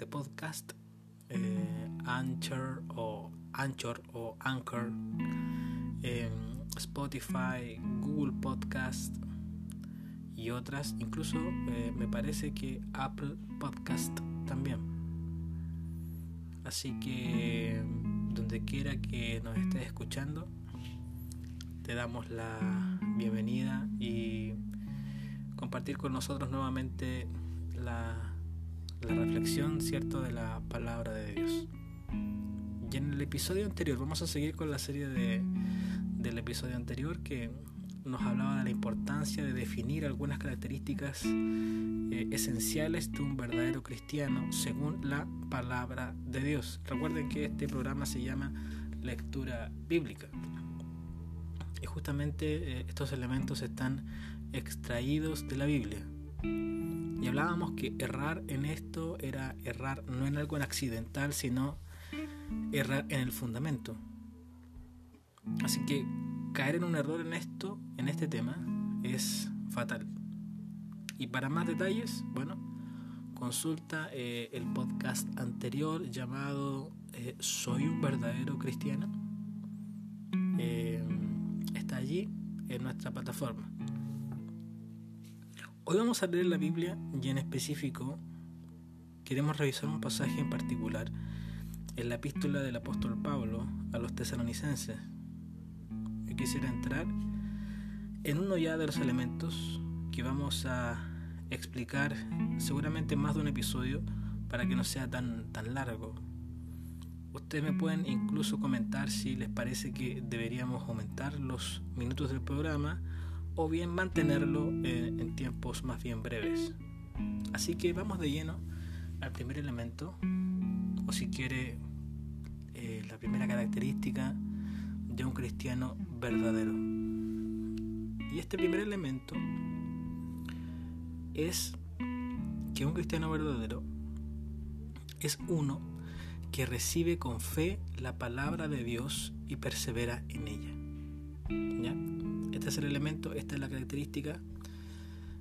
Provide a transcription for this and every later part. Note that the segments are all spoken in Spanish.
de podcast, eh, Anchor o Anchor o Anchor, Spotify, Google Podcast y otras, incluso eh, me parece que Apple Podcast también. Así que donde quiera que nos estés escuchando, te damos la bienvenida y compartir con nosotros nuevamente la, reflexión, ¿cierto?, de la palabra de Dios. Y en el episodio anterior, vamos a seguir con la serie de, del episodio anterior que nos hablaba de la importancia de definir algunas características eh, esenciales de un verdadero cristiano según la palabra de Dios. Recuerden que este programa se llama lectura bíblica. Y justamente eh, estos elementos están extraídos de la Biblia. Y hablábamos que errar en esto era errar no en algo accidental, sino errar en el fundamento. Así que caer en un error en esto, en este tema, es fatal. Y para más detalles, bueno, consulta eh, el podcast anterior llamado eh, Soy un verdadero cristiano. Eh, está allí en nuestra plataforma. Hoy vamos a leer la Biblia y en específico queremos revisar un pasaje en particular en la epístola del apóstol Pablo a los tesalonicenses quisiera entrar en uno ya de los elementos que vamos a explicar seguramente más de un episodio para que no sea tan, tan largo. Ustedes me pueden incluso comentar si les parece que deberíamos aumentar los minutos del programa o bien mantenerlo en, en tiempos más bien breves. Así que vamos de lleno al primer elemento, o si quiere eh, la primera característica de un cristiano verdadero. Y este primer elemento es que un cristiano verdadero es uno que recibe con fe la palabra de Dios y persevera en ella. ¿Ya? Este es el elemento, esta es la característica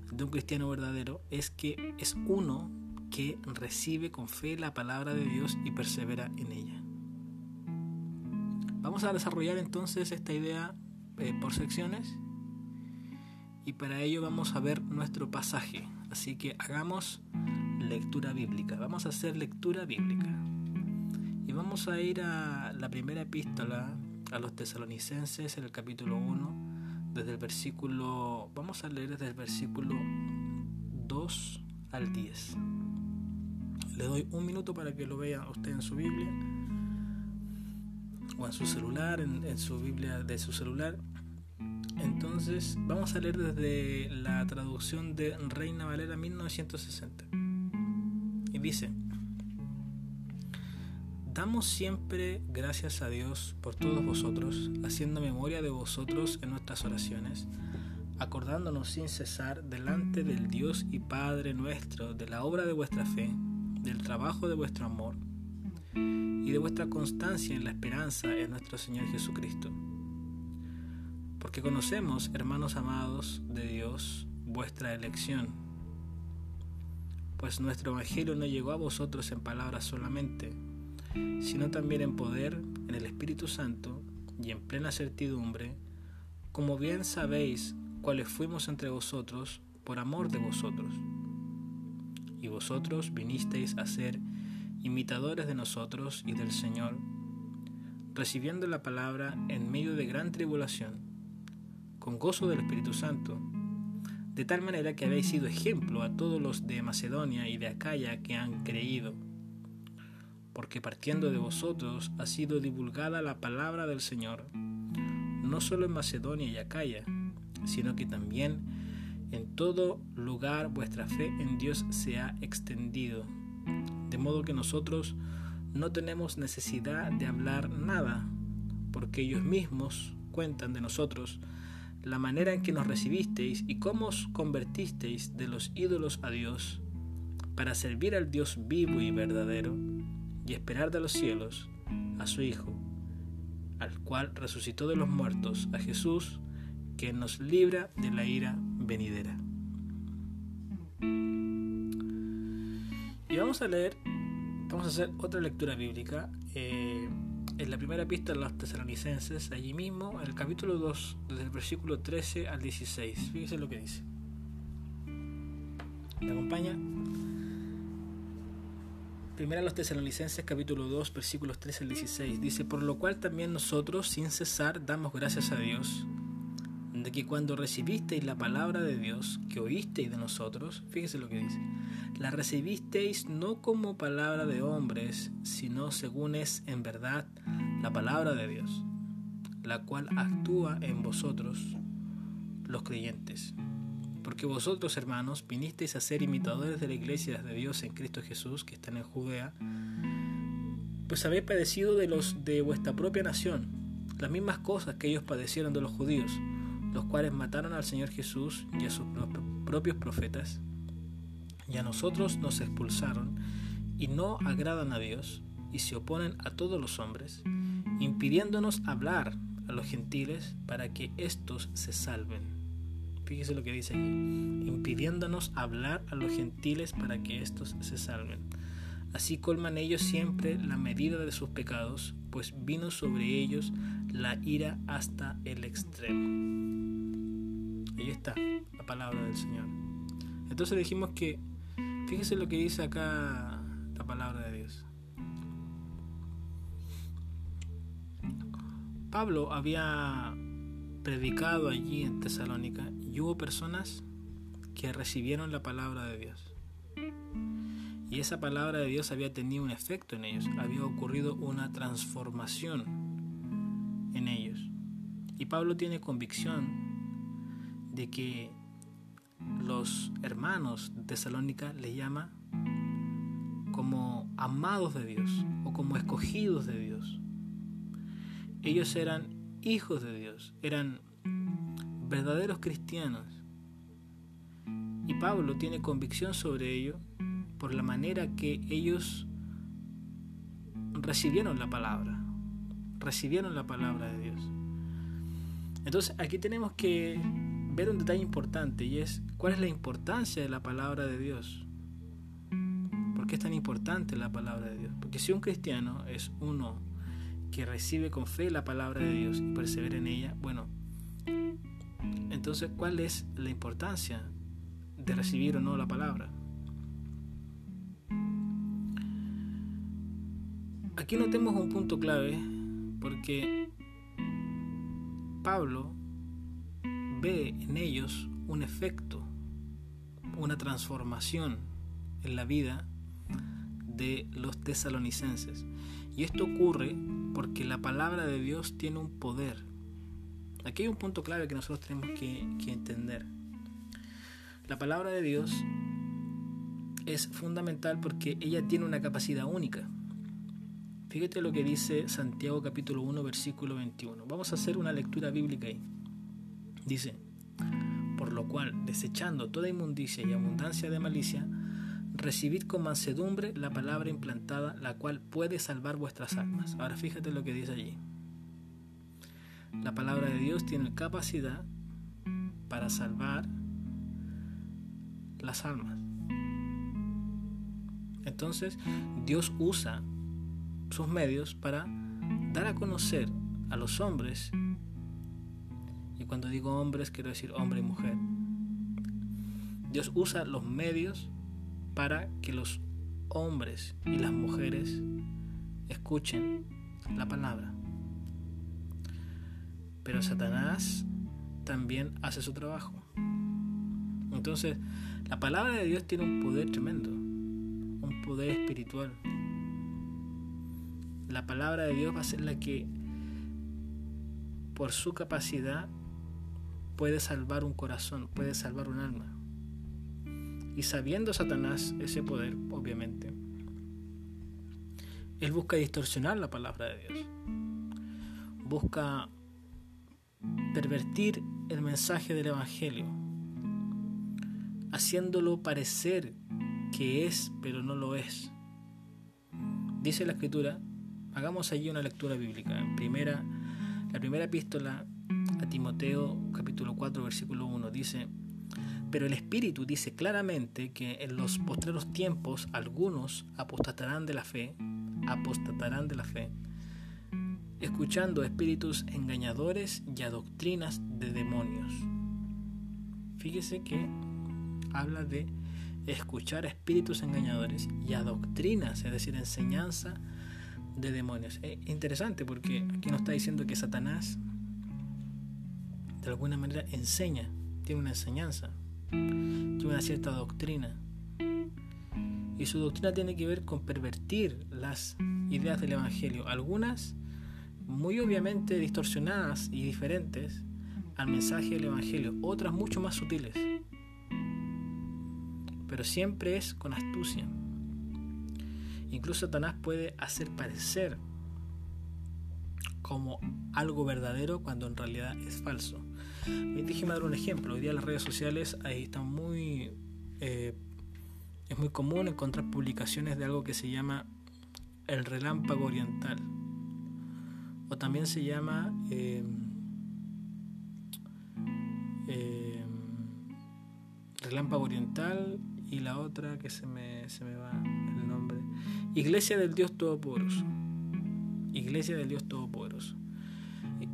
de un cristiano verdadero, es que es uno que recibe con fe la palabra de Dios y persevera en ella. Vamos a desarrollar entonces esta idea eh, por secciones y para ello vamos a ver nuestro pasaje. Así que hagamos lectura bíblica. Vamos a hacer lectura bíblica. Y vamos a ir a la primera epístola a los tesalonicenses en el capítulo 1, desde el versículo, vamos a leer desde el versículo 2 al 10. Le doy un minuto para que lo vea usted en su Biblia o en su celular, en, su Biblia de su celular. Entonces vamos a leer desde la traducción de Reina Valera 1960. Y dice, Damos siempre gracias a Dios por todos vosotros, haciendo memoria de vosotros en nuestras oraciones, acordándonos sin cesar delante del Dios y Padre nuestro de la obra de vuestra fe, del trabajo de vuestro amor y de vuestra constancia en la esperanza en nuestro Señor Jesucristo. Porque conocemos, hermanos amados de Dios, vuestra elección, pues nuestro Evangelio no llegó a vosotros en palabras solamente, sino también en poder, en el Espíritu Santo y en plena certidumbre, como bien sabéis cuáles fuimos entre vosotros por amor de vosotros. Y vosotros vinisteis a ser imitadores de nosotros y del Señor, recibiendo la palabra en medio de gran tribulación, con gozo del Espíritu Santo, de tal manera que habéis sido ejemplo a todos los de Macedonia y de Acaya que han creído, porque partiendo de vosotros ha sido divulgada la palabra del Señor, no solo en Macedonia y Acaya, sino que también en todo lugar vuestra fe en Dios se ha extendido. De modo que nosotros no tenemos necesidad de hablar nada, porque ellos mismos cuentan de nosotros la manera en que nos recibisteis y cómo os convertisteis de los ídolos a Dios, para servir al Dios vivo y verdadero, y esperar de los cielos a su Hijo, al cual resucitó de los muertos, a Jesús, que nos libra de la ira venidera. Y vamos a leer, vamos a hacer otra lectura bíblica. Eh, en la primera pista de los tesalonicenses, allí mismo, en el capítulo 2, desde el versículo 13 al 16. Fíjese lo que dice. ¿Me acompaña? Primera a los tesalonicenses capítulo 2 versículos 13 al 16 dice, por lo cual también nosotros sin cesar damos gracias a Dios de que cuando recibisteis la palabra de Dios que oísteis de nosotros, fíjese lo que dice, la recibisteis no como palabra de hombres, sino según es en verdad la palabra de Dios, la cual actúa en vosotros los creyentes porque vosotros, hermanos, vinisteis a ser imitadores de la iglesia de Dios en Cristo Jesús, que está en Judea, pues habéis padecido de los de vuestra propia nación, las mismas cosas que ellos padecieron de los judíos, los cuales mataron al Señor Jesús y a sus propios profetas, y a nosotros nos expulsaron, y no agradan a Dios, y se oponen a todos los hombres, impidiéndonos hablar a los gentiles para que éstos se salven. Fíjese lo que dice aquí, impidiéndonos hablar a los gentiles para que éstos se salven. Así colman ellos siempre la medida de sus pecados, pues vino sobre ellos la ira hasta el extremo. Ahí está la palabra del Señor. Entonces dijimos que, fíjese lo que dice acá la palabra de Dios. Pablo había predicado allí en Tesalónica y hubo personas que recibieron la palabra de Dios. Y esa palabra de Dios había tenido un efecto en ellos, había ocurrido una transformación en ellos. Y Pablo tiene convicción de que los hermanos de Tesalónica le llama como amados de Dios o como escogidos de Dios. Ellos eran hijos de Dios, eran verdaderos cristianos. Y Pablo tiene convicción sobre ello por la manera que ellos recibieron la palabra, recibieron la palabra de Dios. Entonces aquí tenemos que ver un detalle importante y es cuál es la importancia de la palabra de Dios. ¿Por qué es tan importante la palabra de Dios? Porque si un cristiano es uno que recibe con fe la palabra de Dios y persevera en ella, bueno, entonces, ¿cuál es la importancia de recibir o no la palabra? Aquí notemos un punto clave porque Pablo ve en ellos un efecto, una transformación en la vida de los tesalonicenses. Y esto ocurre porque la palabra de Dios tiene un poder. Aquí hay un punto clave que nosotros tenemos que, entender. La palabra de Dios es fundamental porque ella tiene una capacidad única. Fíjate lo que dice Santiago capítulo 1 versículo 21. Vamos a hacer una lectura bíblica ahí. Dice, por lo cual, desechando toda inmundicia y abundancia de malicia, recibid con mansedumbre la palabra implantada, la cual puede salvar vuestras almas. Ahora fíjate lo que dice allí. La palabra de Dios tiene capacidad para salvar las almas. Entonces, Dios usa sus medios para dar a conocer a los hombres, y cuando digo hombres quiero decir hombre y mujer, Dios usa los medios para que los hombres y las mujeres escuchen la palabra. Pero Satanás también hace su trabajo. Entonces, la palabra de Dios tiene un poder tremendo, un poder espiritual. La palabra de Dios va a ser la que, por su capacidad, puede salvar un corazón, puede salvar un alma. Y sabiendo Satanás ese poder, obviamente, él busca distorsionar la palabra de Dios. Busca pervertir el mensaje del Evangelio, haciéndolo parecer que es, pero no lo es. Dice la Escritura, hagamos allí una lectura bíblica, en primera La primera epístola a Timoteo capítulo 4 versículo 1 dice, pero el Espíritu dice claramente que en los postreros tiempos algunos apostatarán de la fe, apostatarán de la fe, escuchando espíritus engañadores y a doctrinas de demonios. Fíjese que habla de escuchar espíritus engañadores y a doctrinas, es decir, enseñanza de demonios. Es interesante porque aquí nos está diciendo que Satanás de alguna manera enseña, tiene una enseñanza, tiene una cierta doctrina. Y su doctrina tiene que ver con pervertir las ideas del Evangelio, algunas muy obviamente distorsionadas y diferentes al mensaje del Evangelio, otras mucho más sutiles, pero siempre es con astucia. Incluso Satanás puede hacer parecer como algo verdadero cuando en realidad es falso. Déjeme dar un ejemplo. Hoy día las redes sociales ahí están muy... Eh, es muy común encontrar publicaciones de algo que se llama el relámpago oriental. O también se llama... Eh, eh, relámpago oriental y la otra que se me, se me va el nombre. Iglesia del Dios Todopoderoso. Iglesia del Dios Todopoderoso.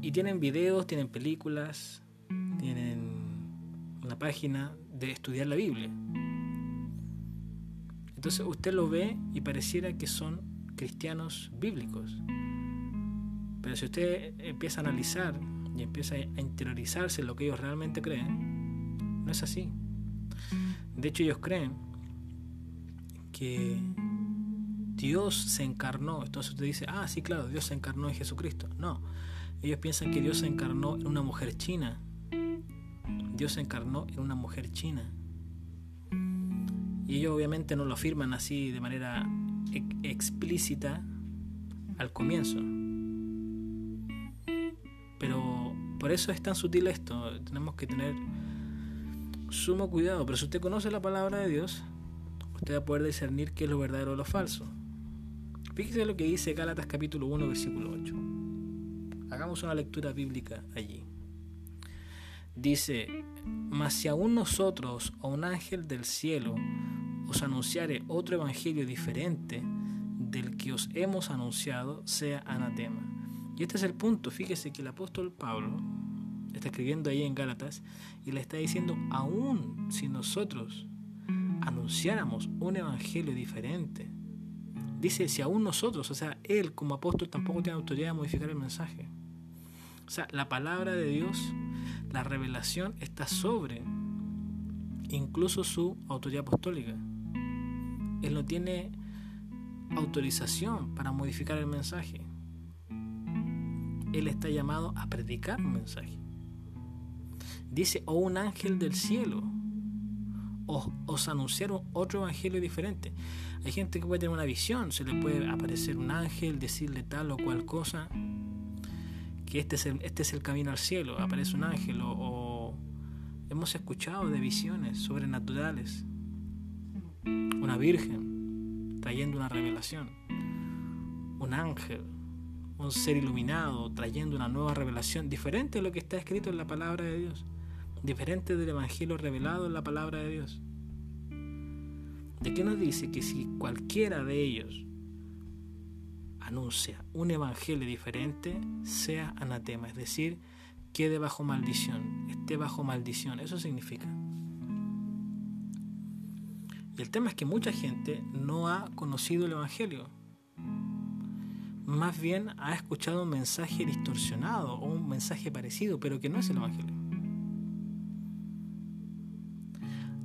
Y tienen videos, tienen películas, tienen una página de estudiar la Biblia. Entonces usted lo ve y pareciera que son cristianos bíblicos. Pero si usted empieza a analizar y empieza a interiorizarse en lo que ellos realmente creen, no es así. De hecho ellos creen que Dios se encarnó. Entonces usted dice, ah, sí, claro, Dios se encarnó en Jesucristo. No, ellos piensan que Dios se encarnó en una mujer china. Dios se encarnó en una mujer china. Y ellos obviamente no lo afirman así de manera explícita al comienzo. Pero por eso es tan sutil esto. Tenemos que tener sumo cuidado. Pero si usted conoce la palabra de Dios, usted va a poder discernir qué es lo verdadero o lo falso. Fíjese lo que dice Gálatas capítulo 1, versículo 8. Hagamos una lectura bíblica allí. Dice, mas si aún nosotros o un ángel del cielo os anunciare otro evangelio diferente del que os hemos anunciado, sea anatema. Y este es el punto. Fíjese que el apóstol Pablo está escribiendo ahí en Gálatas y le está diciendo, aún si nosotros anunciáramos un evangelio diferente, dice, si aún nosotros, o sea, él como apóstol tampoco tiene autoridad de modificar el mensaje. O sea, la palabra de Dios, la revelación está sobre incluso su autoridad apostólica. Él no tiene autorización para modificar el mensaje. Él está llamado a predicar un mensaje. Dice, o un ángel del cielo os, os anunciaron otro evangelio diferente. Hay gente que puede tener una visión, se le puede aparecer un ángel, decirle tal o cual cosa, que este es el, este es el camino al cielo, aparece un ángel o, hemos escuchado de visiones sobrenaturales, una virgen trayendo una revelación, un ángel, un ser iluminado trayendo una nueva revelación diferente de lo que está escrito en la palabra de Dios, diferente del evangelio revelado en la palabra de Dios. ¿De qué nos dice que si cualquiera de ellos anuncia un evangelio diferente, sea anatema, es decir, quede bajo maldición, esté bajo maldición. Eso significa. Y el tema es que mucha gente no ha conocido el evangelio. Más bien ha escuchado un mensaje distorsionado o un mensaje parecido, pero que no es el evangelio.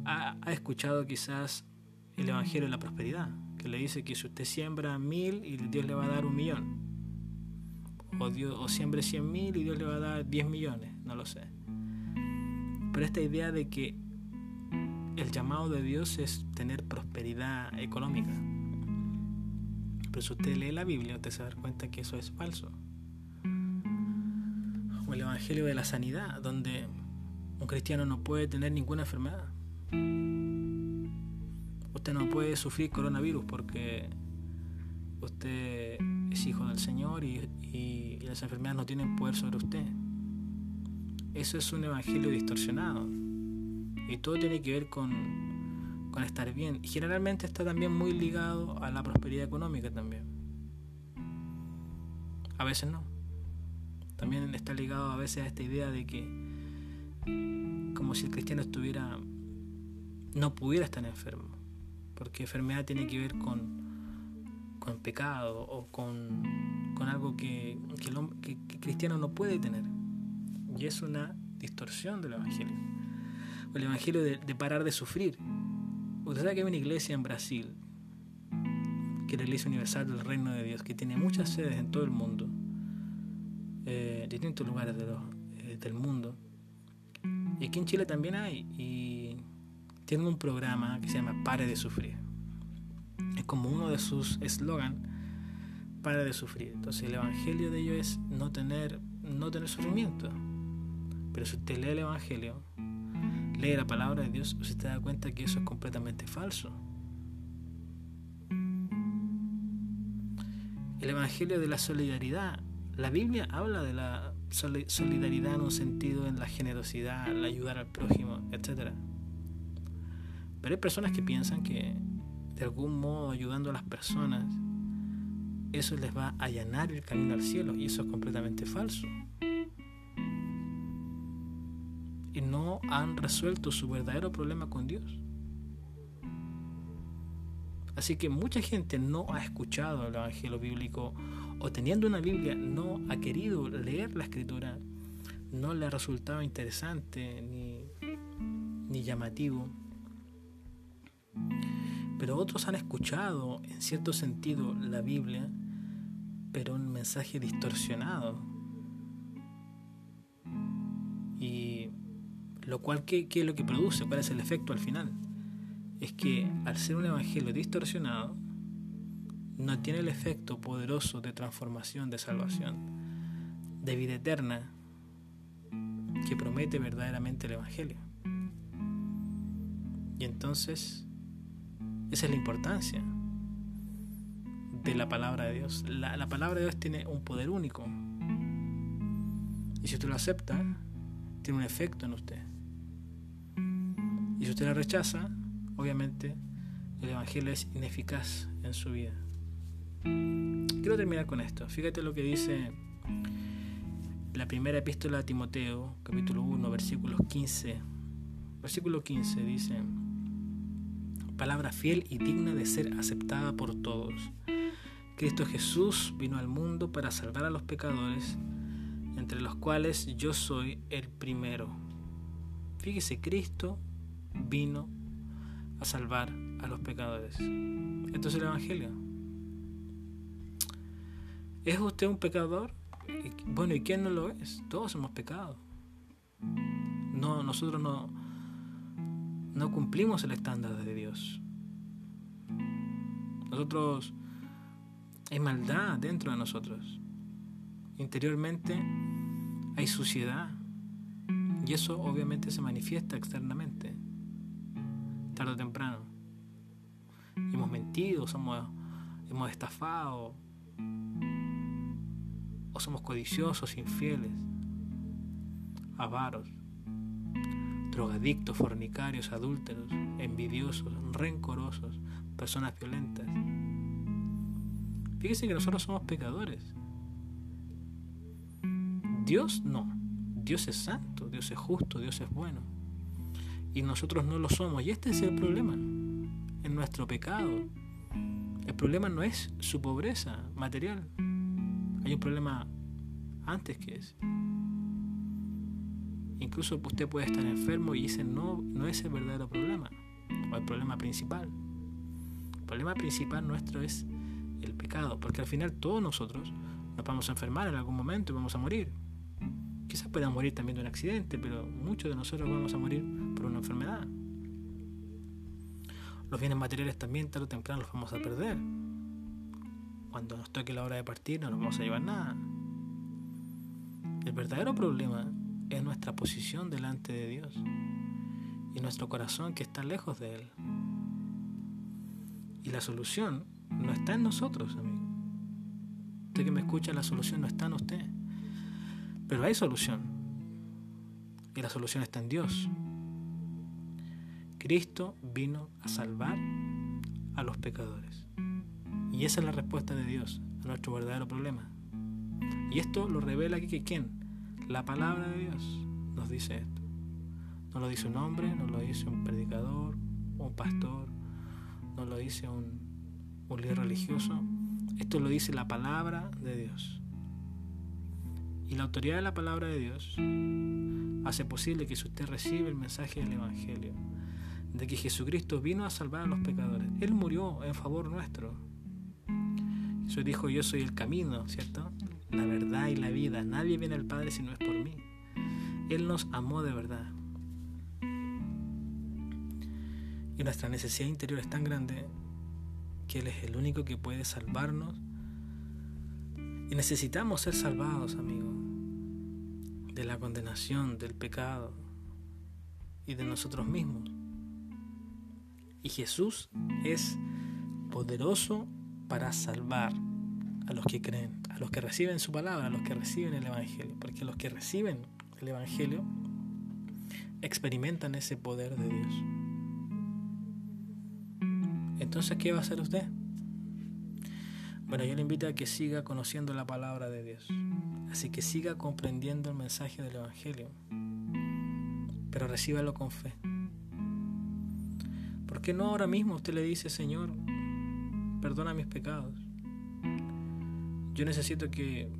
Ha, ha escuchado quizás el evangelio de la prosperidad que le dice que si usted siembra mil y Dios le va a dar un millón, o, Dios, o siembre cien mil y Dios le va a dar diez millones, no lo sé. Pero esta idea de que el llamado de Dios es tener prosperidad económica. Pero si usted lee la Biblia, usted se da cuenta que eso es falso. O el Evangelio de la Sanidad, donde un cristiano no puede tener ninguna enfermedad usted no puede sufrir coronavirus porque usted es hijo del Señor y, y, las enfermedades no tienen poder sobre usted. Eso es un evangelio distorsionado. Y todo tiene que ver con, con estar bien. Generalmente está también muy ligado a la prosperidad económica también. A veces no. También está ligado a veces a esta idea de que como si el cristiano estuviera no pudiera estar enfermo. Porque enfermedad tiene que ver con, con pecado o con, con algo que, que, el, cristiano no puede tener. Y es una distorsión del Evangelio. el Evangelio de, parar de sufrir. Usted sabe que hay una iglesia en Brasil, que es la Iglesia Universal del Reino de Dios, que tiene muchas sedes en todo el mundo, eh, distintos lugares de eh, del mundo. Y aquí en Chile también hay. Y tienen un programa que se llama Pare de Sufrir. Es como uno de sus eslogan, Pare de Sufrir. Entonces el Evangelio de ellos es no tener, no tener sufrimiento. Pero si usted lee el Evangelio, lee la palabra de Dios, usted se da cuenta que eso es completamente falso. El Evangelio de la solidaridad. La Biblia habla de la solidaridad en un sentido en la generosidad, el ayudar al prójimo, etc. Pero hay personas que piensan que de algún modo ayudando a las personas, eso les va a allanar el camino al cielo y eso es completamente falso. Y no han resuelto su verdadero problema con Dios. Así que mucha gente no ha escuchado el Evangelio bíblico o teniendo una Biblia no ha querido leer la escritura, no le ha resultado interesante ni, ni llamativo. Otros han escuchado en cierto sentido la Biblia, pero un mensaje distorsionado. Y lo cual, ¿qué, ¿qué es lo que produce? ¿Cuál es el efecto al final? Es que al ser un evangelio distorsionado, no tiene el efecto poderoso de transformación, de salvación, de vida eterna que promete verdaderamente el Evangelio. Y entonces, esa es la importancia de la palabra de Dios. La, la, palabra de Dios tiene un poder único. Y si usted lo acepta, tiene un efecto en usted. Y si usted la rechaza, obviamente el Evangelio es ineficaz en su vida. Quiero terminar con esto. Fíjate lo que dice la primera epístola a Timoteo, capítulo 1, versículos 15. Versículo 15 dice, palabra fiel y digna de ser aceptada por todos. Cristo Jesús vino al mundo para salvar a los pecadores, entre los cuales yo soy el primero. Fíjese, Cristo vino a salvar a los pecadores. Esto es el Evangelio. ¿Es usted un pecador? Bueno, ¿y quién no lo es? Todos hemos pecado. No, nosotros no, no cumplimos el estándar de Dios. Nosotros hay maldad dentro de nosotros. Interiormente hay suciedad. Y eso obviamente se manifiesta externamente, tarde o temprano. Hemos mentido, somos, hemos estafado, o somos codiciosos, infieles, avaros, drogadictos, fornicarios, adúlteros, envidiosos, rencorosos, personas violentas. Fíjense que nosotros somos pecadores. Dios no. Dios es santo, Dios es justo, Dios es bueno. Y nosotros no lo somos. Y este es el problema. En nuestro pecado. El problema no es su pobreza material. Hay un problema antes que ese. Incluso usted puede estar enfermo y ese no, no es el verdadero problema, o el problema principal. El problema principal nuestro es el pecado, porque al final todos nosotros nos vamos a enfermar en algún momento y vamos a morir. Quizás puedan morir también de un accidente, pero muchos de nosotros vamos a morir por una enfermedad. Los bienes materiales también tarde o temprano los vamos a perder cuando nos toque la hora de partir no nos vamos a llevar nada. El verdadero problema es nuestra posición delante de Dios y nuestro corazón que está lejos de Él. Y la solución no está en nosotros, amigo. Usted que me escucha, la solución no está en usted. Pero hay solución. Y la solución está en Dios. Cristo vino a salvar a los pecadores. Y esa es la respuesta de Dios a nuestro verdadero problema. Y esto lo revela aquí que quién? La palabra de Dios nos dice esto. No lo dice un hombre, no lo dice un predicador, un pastor, no lo dice un, líder religioso. Esto lo dice la palabra de Dios. Y la autoridad de la palabra de Dios hace posible que si usted recibe el mensaje del Evangelio, de que Jesucristo vino a salvar a los pecadores, Él murió en favor nuestro. Jesús dijo, yo soy el camino, ¿cierto? La verdad y la vida. Nadie viene al Padre si no es por mí. Él nos amó de verdad. Y nuestra necesidad interior es tan grande que Él es el único que puede salvarnos. Y necesitamos ser salvados, amigos, de la condenación, del pecado y de nosotros mismos. Y Jesús es poderoso para salvar a los que creen, los que reciben su palabra, los que reciben el Evangelio. Porque los que reciben el Evangelio experimentan ese poder de Dios. Entonces, ¿qué va a hacer usted? Bueno, yo le invito a que siga conociendo la palabra de Dios. Así que siga comprendiendo el mensaje del Evangelio. Pero recíbalo con fe. ¿Por qué no ahora mismo usted le dice, Señor, perdona mis pecados? Yo necesito que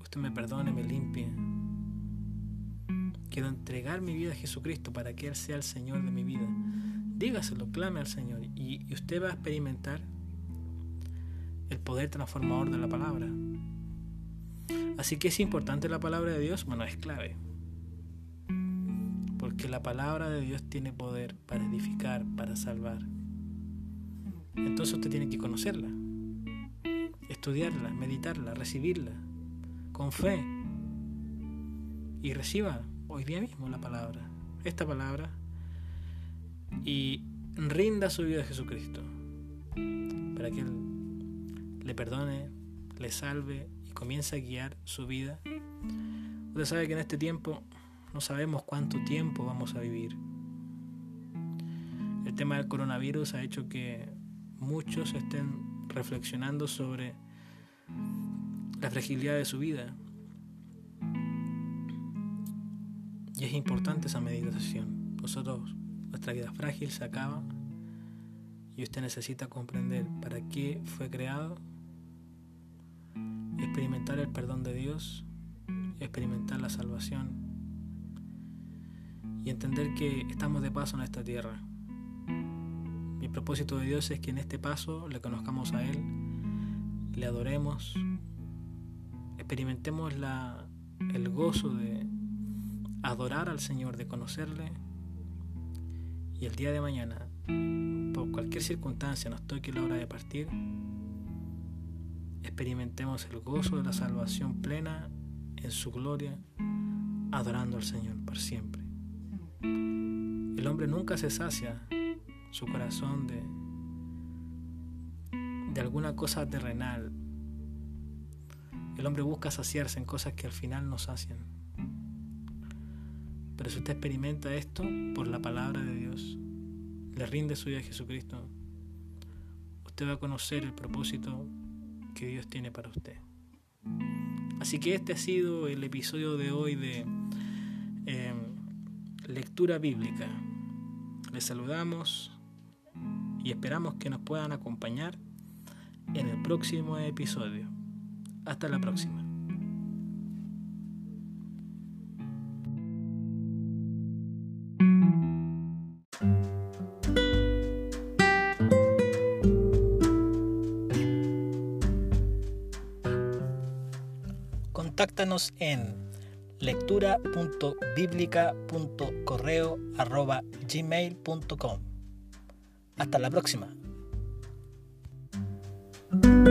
usted me perdone, me limpie. Quiero entregar mi vida a Jesucristo para que Él sea el Señor de mi vida dígaselo, clame al Señor y, usted va a experimentar el poder transformador de la palabra. Así que es importante la palabra de Dios, bueno, es clave. Porque la palabra de Dios tiene poder para edificar, para salvar. Entonces usted tiene que conocerla, estudiarla, meditarla, recibirla, con fe. Y reciba hoy día mismo la palabra. Esta palabra y rinda su vida a Jesucristo para que Él le perdone, le salve y comience a guiar su vida. Usted sabe que en este tiempo no sabemos cuánto tiempo vamos a vivir. El tema del coronavirus ha hecho que muchos estén reflexionando sobre la fragilidad de su vida. Y es importante esa meditación. Nosotros nuestra vida frágil se acaba y usted necesita comprender para qué fue creado, experimentar el perdón de Dios, experimentar la salvación y entender que estamos de paso en esta tierra. Mi propósito de Dios es que en este paso le conozcamos a Él, le adoremos, experimentemos la, el gozo de adorar al Señor, de conocerle y el día de mañana, por cualquier circunstancia nos toque la hora de partir, experimentemos el gozo de la salvación plena en su gloria, adorando al Señor por siempre. El hombre nunca se sacia su corazón de, de alguna cosa terrenal. El hombre busca saciarse en cosas que al final no sacian. Pero si usted experimenta esto por la palabra de Dios, le rinde su vida a Jesucristo, usted va a conocer el propósito que Dios tiene para usted. Así que este ha sido el episodio de hoy de eh, lectura bíblica. Les saludamos y esperamos que nos puedan acompañar en el próximo episodio. Hasta la próxima. Contáctanos en lectura.biblica.correo.gmail.com Hasta la próxima. thank you